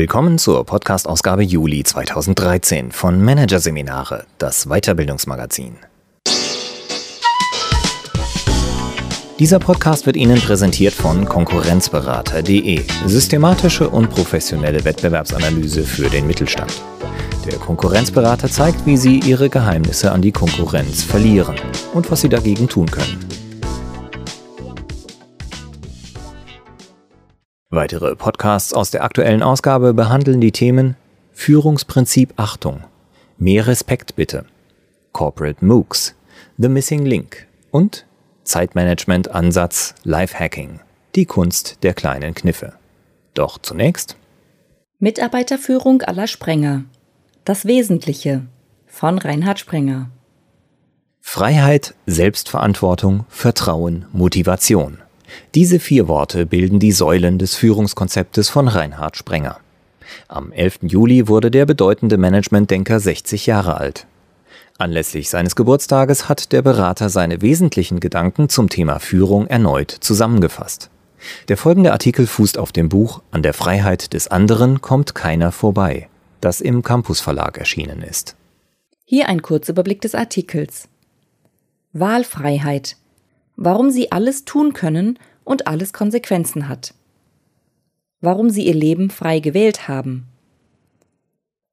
Willkommen zur Podcast-Ausgabe Juli 2013 von Managerseminare, das Weiterbildungsmagazin. Dieser Podcast wird Ihnen präsentiert von Konkurrenzberater.de, systematische und professionelle Wettbewerbsanalyse für den Mittelstand. Der Konkurrenzberater zeigt, wie Sie Ihre Geheimnisse an die Konkurrenz verlieren und was Sie dagegen tun können. Weitere Podcasts aus der aktuellen Ausgabe behandeln die Themen Führungsprinzip Achtung, mehr Respekt bitte, Corporate MOOCs, The Missing Link und Zeitmanagement Ansatz Lifehacking, die Kunst der kleinen Kniffe. Doch zunächst Mitarbeiterführung aller Sprenger. Das Wesentliche von Reinhard Sprenger. Freiheit, Selbstverantwortung, Vertrauen, Motivation. Diese vier Worte bilden die Säulen des Führungskonzeptes von Reinhard Sprenger. Am 11. Juli wurde der bedeutende Managementdenker 60 Jahre alt. Anlässlich seines Geburtstages hat der Berater seine wesentlichen Gedanken zum Thema Führung erneut zusammengefasst. Der folgende Artikel fußt auf dem Buch An der Freiheit des anderen kommt keiner vorbei, das im Campus Verlag erschienen ist. Hier ein Kurzüberblick des Artikels. Wahlfreiheit. Warum Sie alles tun können und alles Konsequenzen hat. Warum Sie Ihr Leben frei gewählt haben.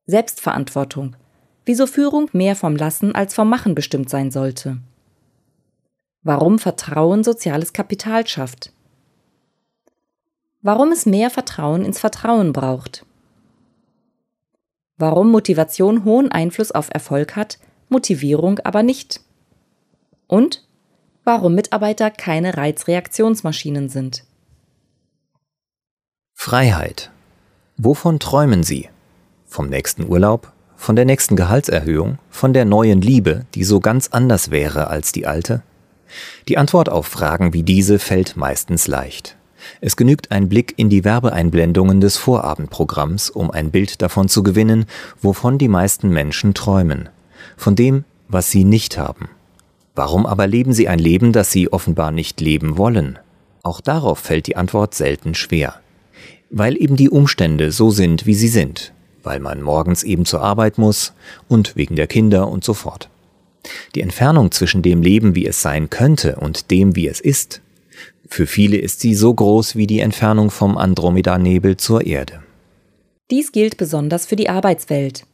Selbstverantwortung wieso Führung mehr vom Lassen als vom Machen bestimmt sein sollte. Warum Vertrauen soziales Kapital schafft. Warum es mehr Vertrauen ins Vertrauen braucht. Warum Motivation hohen Einfluss auf Erfolg hat, Motivierung aber nicht. Und warum Mitarbeiter keine Reizreaktionsmaschinen sind. Freiheit. Wovon träumen Sie? Vom nächsten Urlaub? Von der nächsten Gehaltserhöhung? Von der neuen Liebe, die so ganz anders wäre als die alte? Die Antwort auf Fragen wie diese fällt meistens leicht. Es genügt ein Blick in die Werbeeinblendungen des Vorabendprogramms, um ein Bild davon zu gewinnen, wovon die meisten Menschen träumen. Von dem, was sie nicht haben. Warum aber leben sie ein Leben, das sie offenbar nicht leben wollen? Auch darauf fällt die Antwort selten schwer. Weil eben die Umstände so sind, wie sie sind, weil man morgens eben zur Arbeit muss und wegen der Kinder und so fort. Die Entfernung zwischen dem Leben, wie es sein könnte, und dem, wie es ist, für viele ist sie so groß wie die Entfernung vom Andromeda-Nebel zur Erde. Dies gilt besonders für die Arbeitswelt.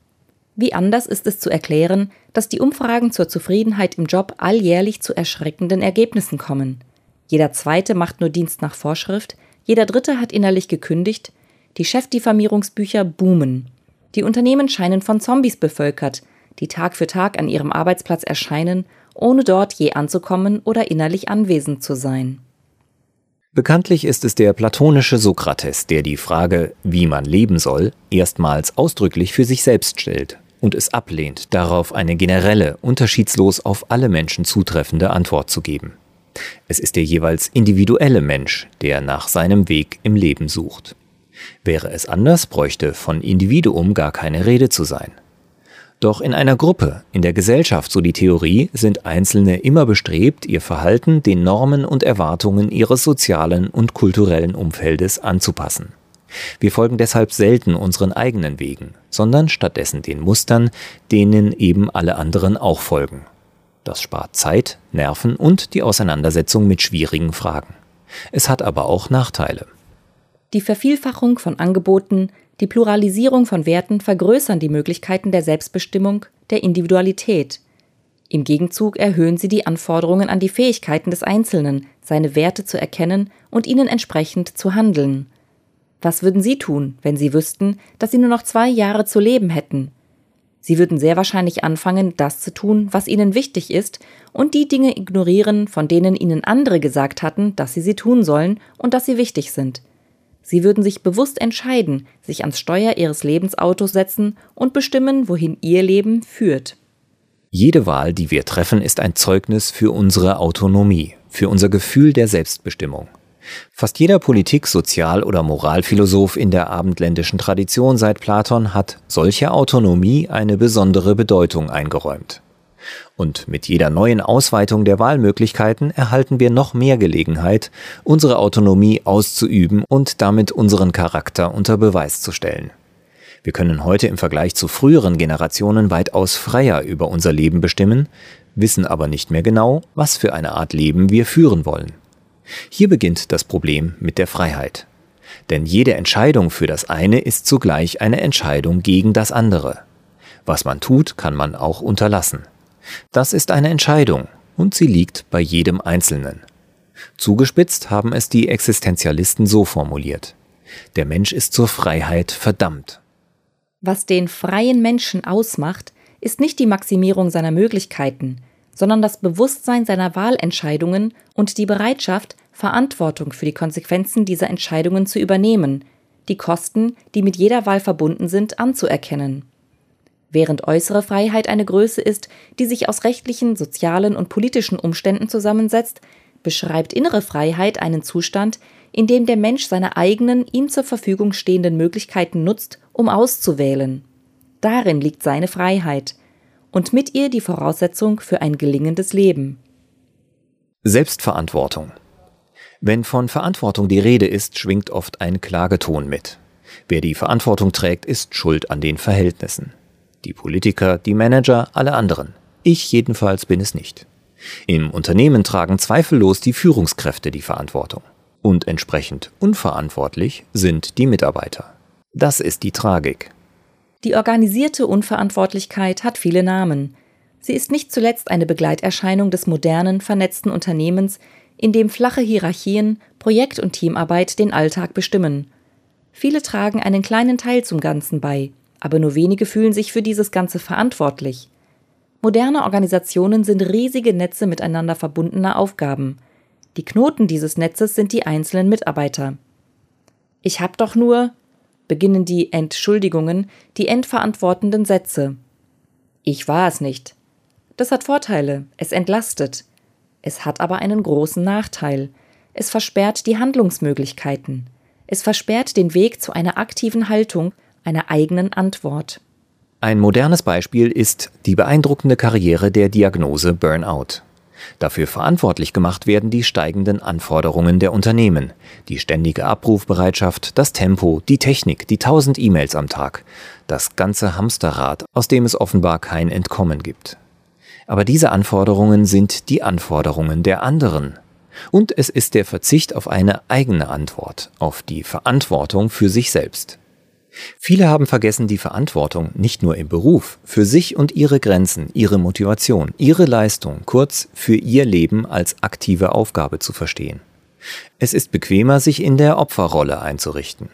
Wie anders ist es zu erklären, dass die Umfragen zur Zufriedenheit im Job alljährlich zu erschreckenden Ergebnissen kommen. Jeder Zweite macht nur Dienst nach Vorschrift, jeder Dritte hat innerlich gekündigt, die Chefdiffamierungsbücher boomen. Die Unternehmen scheinen von Zombies bevölkert, die Tag für Tag an ihrem Arbeitsplatz erscheinen, ohne dort je anzukommen oder innerlich anwesend zu sein. Bekanntlich ist es der platonische Sokrates, der die Frage, wie man leben soll, erstmals ausdrücklich für sich selbst stellt und es ablehnt, darauf eine generelle, unterschiedslos auf alle Menschen zutreffende Antwort zu geben. Es ist der jeweils individuelle Mensch, der nach seinem Weg im Leben sucht. Wäre es anders, bräuchte von Individuum gar keine Rede zu sein. Doch in einer Gruppe, in der Gesellschaft, so die Theorie, sind Einzelne immer bestrebt, ihr Verhalten den Normen und Erwartungen ihres sozialen und kulturellen Umfeldes anzupassen. Wir folgen deshalb selten unseren eigenen Wegen, sondern stattdessen den Mustern, denen eben alle anderen auch folgen. Das spart Zeit, Nerven und die Auseinandersetzung mit schwierigen Fragen. Es hat aber auch Nachteile. Die Vervielfachung von Angeboten, die Pluralisierung von Werten vergrößern die Möglichkeiten der Selbstbestimmung, der Individualität. Im Gegenzug erhöhen sie die Anforderungen an die Fähigkeiten des Einzelnen, seine Werte zu erkennen und ihnen entsprechend zu handeln. Was würden Sie tun, wenn Sie wüssten, dass Sie nur noch zwei Jahre zu leben hätten? Sie würden sehr wahrscheinlich anfangen, das zu tun, was Ihnen wichtig ist, und die Dinge ignorieren, von denen Ihnen andere gesagt hatten, dass Sie sie tun sollen und dass sie wichtig sind. Sie würden sich bewusst entscheiden, sich ans Steuer ihres Lebensautos setzen und bestimmen, wohin ihr Leben führt. Jede Wahl, die wir treffen, ist ein Zeugnis für unsere Autonomie, für unser Gefühl der Selbstbestimmung. Fast jeder Politik-, Sozial- oder Moralphilosoph in der abendländischen Tradition seit Platon hat solcher Autonomie eine besondere Bedeutung eingeräumt. Und mit jeder neuen Ausweitung der Wahlmöglichkeiten erhalten wir noch mehr Gelegenheit, unsere Autonomie auszuüben und damit unseren Charakter unter Beweis zu stellen. Wir können heute im Vergleich zu früheren Generationen weitaus freier über unser Leben bestimmen, wissen aber nicht mehr genau, was für eine Art Leben wir führen wollen. Hier beginnt das Problem mit der Freiheit. Denn jede Entscheidung für das eine ist zugleich eine Entscheidung gegen das andere. Was man tut, kann man auch unterlassen. Das ist eine Entscheidung und sie liegt bei jedem Einzelnen. Zugespitzt haben es die Existenzialisten so formuliert. Der Mensch ist zur Freiheit verdammt. Was den freien Menschen ausmacht, ist nicht die Maximierung seiner Möglichkeiten, sondern das Bewusstsein seiner Wahlentscheidungen und die Bereitschaft, Verantwortung für die Konsequenzen dieser Entscheidungen zu übernehmen, die Kosten, die mit jeder Wahl verbunden sind, anzuerkennen. Während äußere Freiheit eine Größe ist, die sich aus rechtlichen, sozialen und politischen Umständen zusammensetzt, beschreibt innere Freiheit einen Zustand, in dem der Mensch seine eigenen ihm zur Verfügung stehenden Möglichkeiten nutzt, um auszuwählen. Darin liegt seine Freiheit und mit ihr die Voraussetzung für ein gelingendes Leben. Selbstverantwortung. Wenn von Verantwortung die Rede ist, schwingt oft ein Klageton mit. Wer die Verantwortung trägt, ist schuld an den Verhältnissen. Die Politiker, die Manager, alle anderen. Ich jedenfalls bin es nicht. Im Unternehmen tragen zweifellos die Führungskräfte die Verantwortung. Und entsprechend unverantwortlich sind die Mitarbeiter. Das ist die Tragik. Die organisierte Unverantwortlichkeit hat viele Namen. Sie ist nicht zuletzt eine Begleiterscheinung des modernen, vernetzten Unternehmens, in dem flache Hierarchien, Projekt- und Teamarbeit den Alltag bestimmen. Viele tragen einen kleinen Teil zum Ganzen bei, aber nur wenige fühlen sich für dieses Ganze verantwortlich. Moderne Organisationen sind riesige Netze miteinander verbundener Aufgaben. Die Knoten dieses Netzes sind die einzelnen Mitarbeiter. Ich hab doch nur, beginnen die Entschuldigungen, die endverantwortenden Sätze. Ich war es nicht. Das hat Vorteile, es entlastet. Es hat aber einen großen Nachteil. Es versperrt die Handlungsmöglichkeiten. Es versperrt den Weg zu einer aktiven Haltung, einer eigenen Antwort. Ein modernes Beispiel ist die beeindruckende Karriere der Diagnose Burnout. Dafür verantwortlich gemacht werden die steigenden Anforderungen der Unternehmen, die ständige Abrufbereitschaft, das Tempo, die Technik, die tausend E-Mails am Tag, das ganze Hamsterrad, aus dem es offenbar kein Entkommen gibt. Aber diese Anforderungen sind die Anforderungen der anderen. Und es ist der Verzicht auf eine eigene Antwort, auf die Verantwortung für sich selbst. Viele haben vergessen, die Verantwortung nicht nur im Beruf, für sich und ihre Grenzen, ihre Motivation, ihre Leistung, kurz für ihr Leben als aktive Aufgabe zu verstehen. Es ist bequemer, sich in der Opferrolle einzurichten.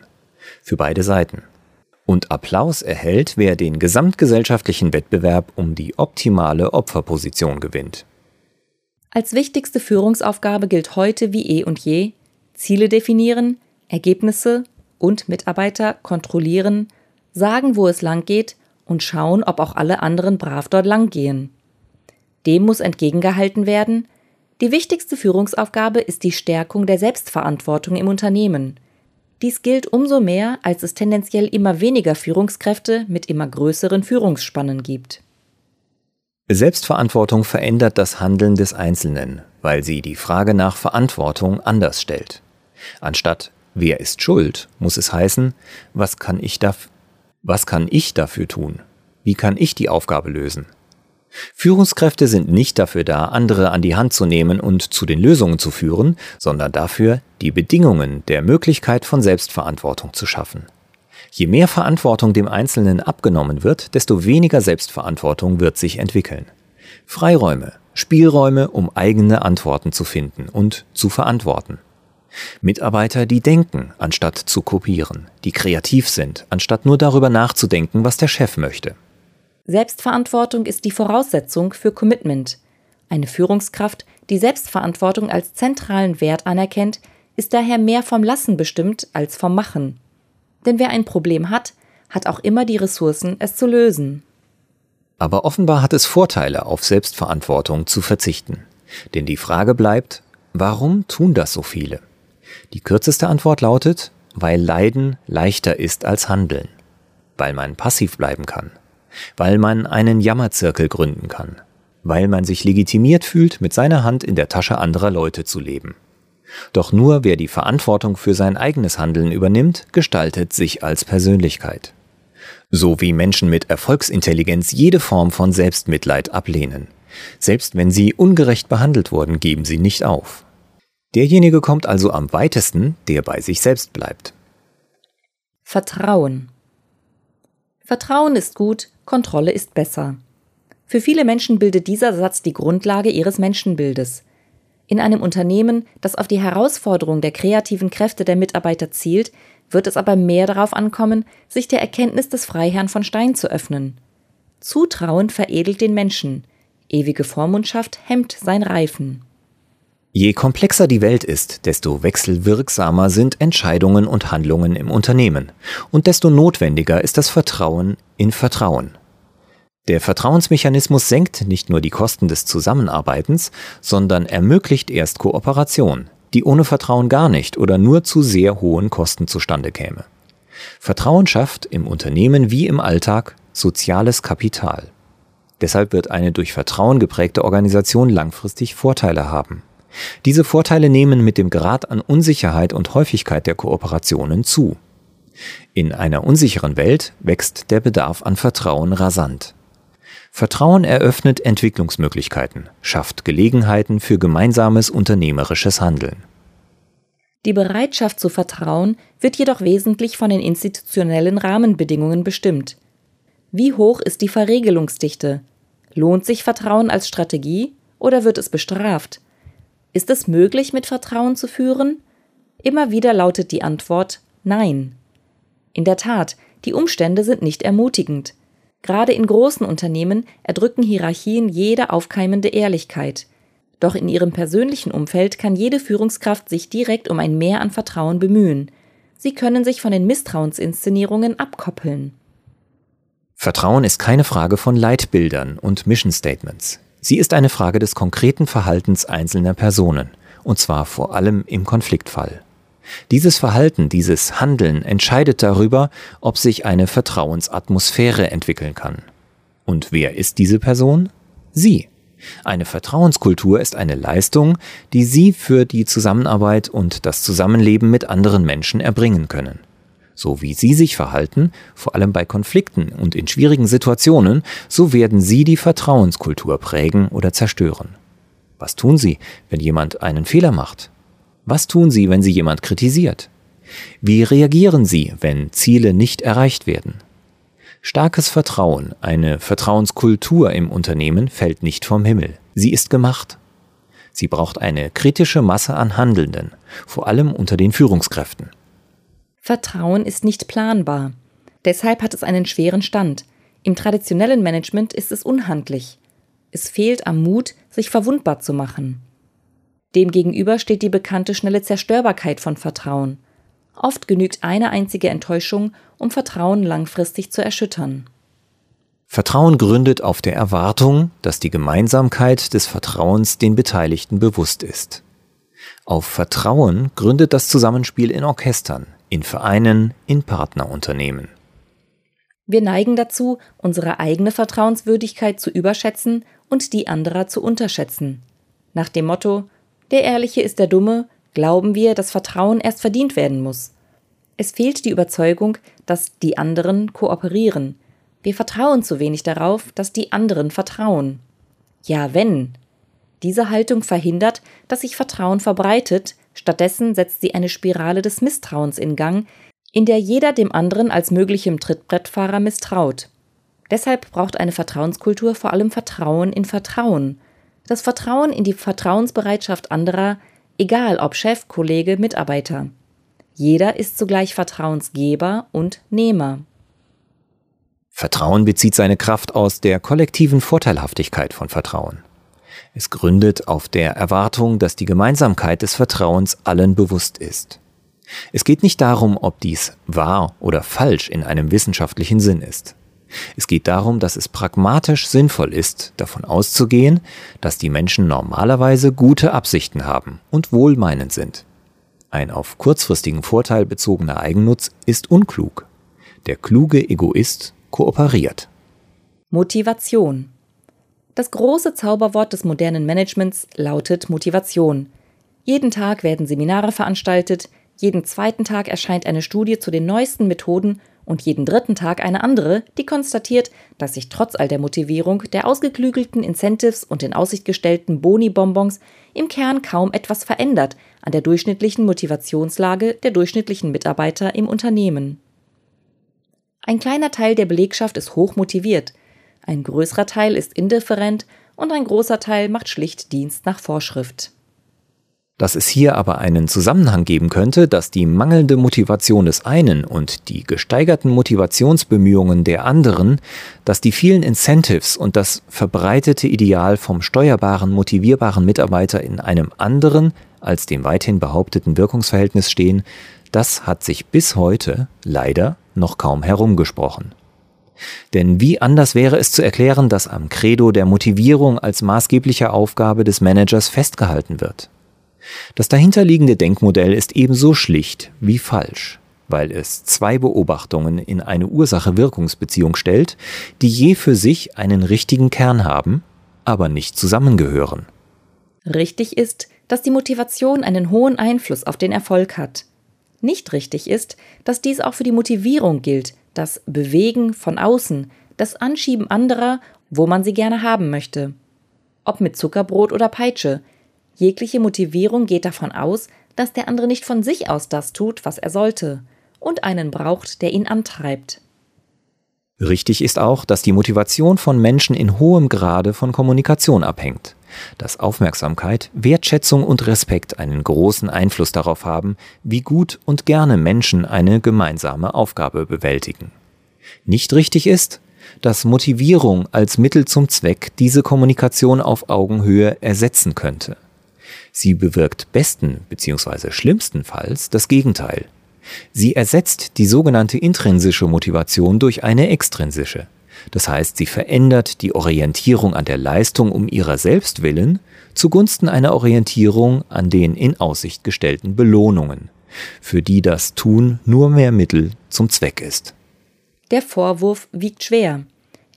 Für beide Seiten. Und Applaus erhält, wer den gesamtgesellschaftlichen Wettbewerb um die optimale Opferposition gewinnt. Als wichtigste Führungsaufgabe gilt heute wie eh und je Ziele definieren, Ergebnisse und Mitarbeiter kontrollieren, sagen, wo es lang geht und schauen, ob auch alle anderen brav dort lang gehen. Dem muss entgegengehalten werden, die wichtigste Führungsaufgabe ist die Stärkung der Selbstverantwortung im Unternehmen. Dies gilt umso mehr, als es tendenziell immer weniger Führungskräfte mit immer größeren Führungsspannen gibt. Selbstverantwortung verändert das Handeln des Einzelnen, weil sie die Frage nach Verantwortung anders stellt. Anstatt Wer ist schuld? muss es heißen, was kann ich, daf was kann ich dafür tun? Wie kann ich die Aufgabe lösen? Führungskräfte sind nicht dafür da, andere an die Hand zu nehmen und zu den Lösungen zu führen, sondern dafür, die Bedingungen der Möglichkeit von Selbstverantwortung zu schaffen. Je mehr Verantwortung dem Einzelnen abgenommen wird, desto weniger Selbstverantwortung wird sich entwickeln. Freiräume, Spielräume, um eigene Antworten zu finden und zu verantworten. Mitarbeiter, die denken, anstatt zu kopieren, die kreativ sind, anstatt nur darüber nachzudenken, was der Chef möchte. Selbstverantwortung ist die Voraussetzung für Commitment. Eine Führungskraft, die Selbstverantwortung als zentralen Wert anerkennt, ist daher mehr vom Lassen bestimmt als vom Machen. Denn wer ein Problem hat, hat auch immer die Ressourcen, es zu lösen. Aber offenbar hat es Vorteile, auf Selbstverantwortung zu verzichten. Denn die Frage bleibt, warum tun das so viele? Die kürzeste Antwort lautet, weil Leiden leichter ist als Handeln, weil man passiv bleiben kann, weil man einen Jammerzirkel gründen kann, weil man sich legitimiert fühlt, mit seiner Hand in der Tasche anderer Leute zu leben. Doch nur wer die Verantwortung für sein eigenes Handeln übernimmt, gestaltet sich als Persönlichkeit. So wie Menschen mit Erfolgsintelligenz jede Form von Selbstmitleid ablehnen. Selbst wenn sie ungerecht behandelt wurden, geben sie nicht auf. Derjenige kommt also am weitesten, der bei sich selbst bleibt. Vertrauen. Vertrauen ist gut, Kontrolle ist besser. Für viele Menschen bildet dieser Satz die Grundlage ihres Menschenbildes. In einem Unternehmen, das auf die Herausforderung der kreativen Kräfte der Mitarbeiter zielt, wird es aber mehr darauf ankommen, sich der Erkenntnis des Freiherrn von Stein zu öffnen. Zutrauen veredelt den Menschen, ewige Vormundschaft hemmt sein Reifen. Je komplexer die Welt ist, desto wechselwirksamer sind Entscheidungen und Handlungen im Unternehmen und desto notwendiger ist das Vertrauen in Vertrauen. Der Vertrauensmechanismus senkt nicht nur die Kosten des Zusammenarbeitens, sondern ermöglicht erst Kooperation, die ohne Vertrauen gar nicht oder nur zu sehr hohen Kosten zustande käme. Vertrauen schafft im Unternehmen wie im Alltag soziales Kapital. Deshalb wird eine durch Vertrauen geprägte Organisation langfristig Vorteile haben. Diese Vorteile nehmen mit dem Grad an Unsicherheit und Häufigkeit der Kooperationen zu. In einer unsicheren Welt wächst der Bedarf an Vertrauen rasant. Vertrauen eröffnet Entwicklungsmöglichkeiten, schafft Gelegenheiten für gemeinsames unternehmerisches Handeln. Die Bereitschaft zu vertrauen wird jedoch wesentlich von den institutionellen Rahmenbedingungen bestimmt. Wie hoch ist die Verregelungsdichte? Lohnt sich Vertrauen als Strategie oder wird es bestraft? Ist es möglich, mit Vertrauen zu führen? Immer wieder lautet die Antwort Nein. In der Tat, die Umstände sind nicht ermutigend. Gerade in großen Unternehmen erdrücken Hierarchien jede aufkeimende Ehrlichkeit. Doch in ihrem persönlichen Umfeld kann jede Führungskraft sich direkt um ein Mehr an Vertrauen bemühen. Sie können sich von den Misstrauensinszenierungen abkoppeln. Vertrauen ist keine Frage von Leitbildern und Mission Statements. Sie ist eine Frage des konkreten Verhaltens einzelner Personen, und zwar vor allem im Konfliktfall. Dieses Verhalten, dieses Handeln entscheidet darüber, ob sich eine Vertrauensatmosphäre entwickeln kann. Und wer ist diese Person? Sie. Eine Vertrauenskultur ist eine Leistung, die Sie für die Zusammenarbeit und das Zusammenleben mit anderen Menschen erbringen können so wie Sie sich verhalten, vor allem bei Konflikten und in schwierigen Situationen, so werden Sie die Vertrauenskultur prägen oder zerstören. Was tun Sie, wenn jemand einen Fehler macht? Was tun Sie, wenn Sie jemand kritisiert? Wie reagieren Sie, wenn Ziele nicht erreicht werden? Starkes Vertrauen, eine Vertrauenskultur im Unternehmen fällt nicht vom Himmel. Sie ist gemacht. Sie braucht eine kritische Masse an Handelnden, vor allem unter den Führungskräften. Vertrauen ist nicht planbar. Deshalb hat es einen schweren Stand. Im traditionellen Management ist es unhandlich. Es fehlt am Mut, sich verwundbar zu machen. Demgegenüber steht die bekannte schnelle Zerstörbarkeit von Vertrauen. Oft genügt eine einzige Enttäuschung, um Vertrauen langfristig zu erschüttern. Vertrauen gründet auf der Erwartung, dass die Gemeinsamkeit des Vertrauens den Beteiligten bewusst ist. Auf Vertrauen gründet das Zusammenspiel in Orchestern, in Vereinen, in Partnerunternehmen. Wir neigen dazu, unsere eigene Vertrauenswürdigkeit zu überschätzen und die anderer zu unterschätzen. Nach dem Motto Der Ehrliche ist der Dumme glauben wir, dass Vertrauen erst verdient werden muss. Es fehlt die Überzeugung, dass die anderen kooperieren. Wir vertrauen zu wenig darauf, dass die anderen vertrauen. Ja, wenn. Diese Haltung verhindert, dass sich Vertrauen verbreitet, Stattdessen setzt sie eine Spirale des Misstrauens in Gang, in der jeder dem anderen als möglichem Trittbrettfahrer misstraut. Deshalb braucht eine Vertrauenskultur vor allem Vertrauen in Vertrauen. Das Vertrauen in die Vertrauensbereitschaft anderer, egal ob Chef, Kollege, Mitarbeiter. Jeder ist zugleich Vertrauensgeber und Nehmer. Vertrauen bezieht seine Kraft aus der kollektiven Vorteilhaftigkeit von Vertrauen. Es gründet auf der Erwartung, dass die Gemeinsamkeit des Vertrauens allen bewusst ist. Es geht nicht darum, ob dies wahr oder falsch in einem wissenschaftlichen Sinn ist. Es geht darum, dass es pragmatisch sinnvoll ist, davon auszugehen, dass die Menschen normalerweise gute Absichten haben und wohlmeinend sind. Ein auf kurzfristigen Vorteil bezogener Eigennutz ist unklug. Der kluge Egoist kooperiert. Motivation das große Zauberwort des modernen Managements lautet Motivation. Jeden Tag werden Seminare veranstaltet, jeden zweiten Tag erscheint eine Studie zu den neuesten Methoden, und jeden dritten Tag eine andere, die konstatiert, dass sich trotz all der Motivierung, der ausgeklügelten Incentives und den Aussicht gestellten Boni-Bonbons im Kern kaum etwas verändert an der durchschnittlichen Motivationslage der durchschnittlichen Mitarbeiter im Unternehmen. Ein kleiner Teil der Belegschaft ist hoch motiviert, ein größerer Teil ist indifferent und ein großer Teil macht schlicht Dienst nach Vorschrift. Dass es hier aber einen Zusammenhang geben könnte, dass die mangelnde Motivation des einen und die gesteigerten Motivationsbemühungen der anderen, dass die vielen Incentives und das verbreitete Ideal vom steuerbaren, motivierbaren Mitarbeiter in einem anderen als dem weithin behaupteten Wirkungsverhältnis stehen, das hat sich bis heute leider noch kaum herumgesprochen. Denn wie anders wäre es zu erklären, dass am Credo der Motivierung als maßgeblicher Aufgabe des Managers festgehalten wird? Das dahinterliegende Denkmodell ist ebenso schlicht wie falsch, weil es zwei Beobachtungen in eine Ursache-Wirkungsbeziehung stellt, die je für sich einen richtigen Kern haben, aber nicht zusammengehören. Richtig ist, dass die Motivation einen hohen Einfluss auf den Erfolg hat. Nicht richtig ist, dass dies auch für die Motivierung gilt, das Bewegen von außen, das Anschieben anderer, wo man sie gerne haben möchte. Ob mit Zuckerbrot oder Peitsche, Jegliche Motivierung geht davon aus, dass der andere nicht von sich aus das tut, was er sollte, und einen braucht, der ihn antreibt. Richtig ist auch, dass die Motivation von Menschen in hohem Grade von Kommunikation abhängt, dass Aufmerksamkeit, Wertschätzung und Respekt einen großen Einfluss darauf haben, wie gut und gerne Menschen eine gemeinsame Aufgabe bewältigen. Nicht richtig ist, dass Motivierung als Mittel zum Zweck diese Kommunikation auf Augenhöhe ersetzen könnte. Sie bewirkt besten bzw. schlimmstenfalls das Gegenteil. Sie ersetzt die sogenannte intrinsische Motivation durch eine extrinsische. Das heißt, sie verändert die Orientierung an der Leistung um ihrer selbst willen zugunsten einer Orientierung an den in Aussicht gestellten Belohnungen, für die das Tun nur mehr Mittel zum Zweck ist. Der Vorwurf wiegt schwer.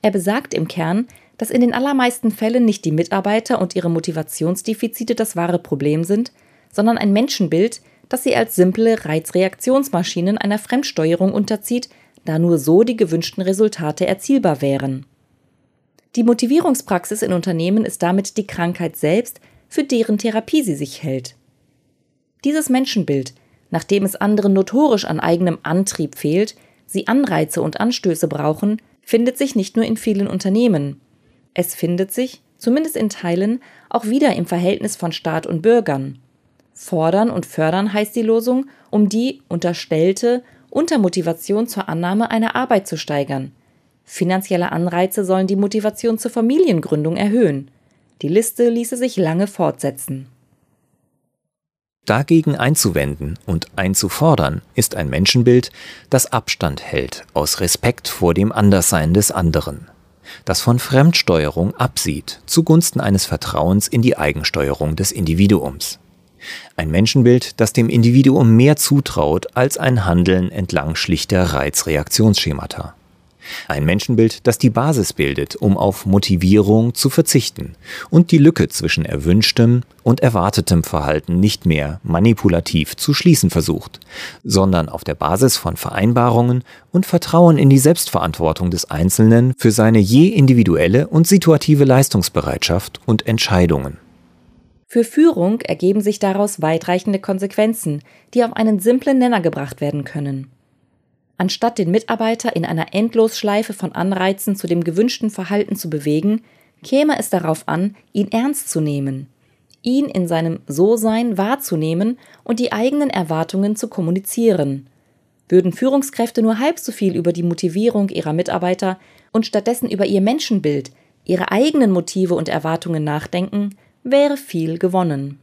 Er besagt im Kern, dass in den allermeisten Fällen nicht die Mitarbeiter und ihre Motivationsdefizite das wahre Problem sind, sondern ein Menschenbild, das sie als simple Reizreaktionsmaschinen einer Fremdsteuerung unterzieht, da nur so die gewünschten Resultate erzielbar wären. Die Motivierungspraxis in Unternehmen ist damit die Krankheit selbst, für deren Therapie sie sich hält. Dieses Menschenbild, nachdem es anderen notorisch an eigenem Antrieb fehlt, sie Anreize und Anstöße brauchen, findet sich nicht nur in vielen Unternehmen. Es findet sich, zumindest in Teilen, auch wieder im Verhältnis von Staat und Bürgern. Fordern und fördern heißt die Losung, um die unterstellte Untermotivation zur Annahme einer Arbeit zu steigern. Finanzielle Anreize sollen die Motivation zur Familiengründung erhöhen. Die Liste ließe sich lange fortsetzen. Dagegen einzuwenden und einzufordern ist ein Menschenbild, das Abstand hält aus Respekt vor dem Anderssein des anderen das von Fremdsteuerung absieht zugunsten eines Vertrauens in die Eigensteuerung des Individuums. Ein Menschenbild, das dem Individuum mehr zutraut als ein Handeln entlang schlichter Reizreaktionsschemata. Ein Menschenbild, das die Basis bildet, um auf Motivierung zu verzichten und die Lücke zwischen erwünschtem und erwartetem Verhalten nicht mehr manipulativ zu schließen versucht, sondern auf der Basis von Vereinbarungen und Vertrauen in die Selbstverantwortung des Einzelnen für seine je individuelle und situative Leistungsbereitschaft und Entscheidungen. Für Führung ergeben sich daraus weitreichende Konsequenzen, die auf einen simplen Nenner gebracht werden können. Anstatt den Mitarbeiter in einer Endlosschleife von Anreizen zu dem gewünschten Verhalten zu bewegen, käme es darauf an, ihn ernst zu nehmen, ihn in seinem So-Sein wahrzunehmen und die eigenen Erwartungen zu kommunizieren. Würden Führungskräfte nur halb so viel über die Motivierung ihrer Mitarbeiter und stattdessen über ihr Menschenbild, ihre eigenen Motive und Erwartungen nachdenken, wäre viel gewonnen.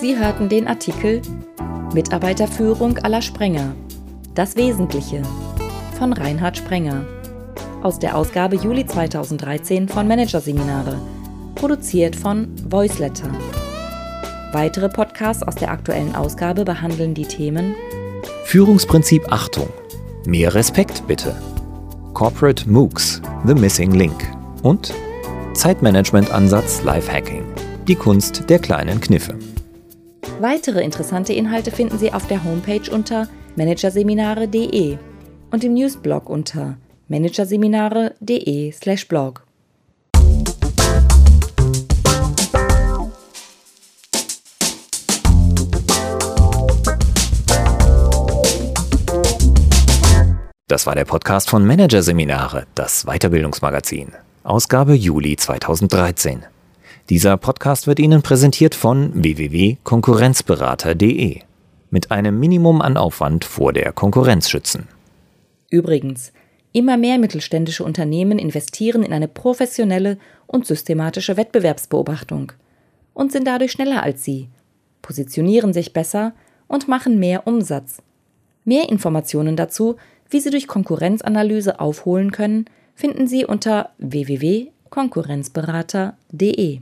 Sie hörten den Artikel Mitarbeiterführung aller Sprenger. Das Wesentliche von Reinhard Sprenger aus der Ausgabe Juli 2013 von Managerseminare, produziert von Voiceletter. Weitere Podcasts aus der aktuellen Ausgabe behandeln die Themen Führungsprinzip Achtung. Mehr Respekt bitte. Corporate MOOCs, The Missing Link und Zeitmanagement-Ansatz Lifehacking, die Kunst der kleinen Kniffe. Weitere interessante Inhalte finden Sie auf der Homepage unter managerseminare.de und im Newsblog unter managerseminare.de/blog. Das war der Podcast von Managerseminare, das Weiterbildungsmagazin. Ausgabe Juli 2013. Dieser Podcast wird Ihnen präsentiert von www.konkurrenzberater.de. Mit einem Minimum an Aufwand vor der Konkurrenz schützen. Übrigens, immer mehr mittelständische Unternehmen investieren in eine professionelle und systematische Wettbewerbsbeobachtung und sind dadurch schneller als Sie, positionieren sich besser und machen mehr Umsatz. Mehr Informationen dazu wie Sie durch Konkurrenzanalyse aufholen können, finden Sie unter www.konkurrenzberater.de.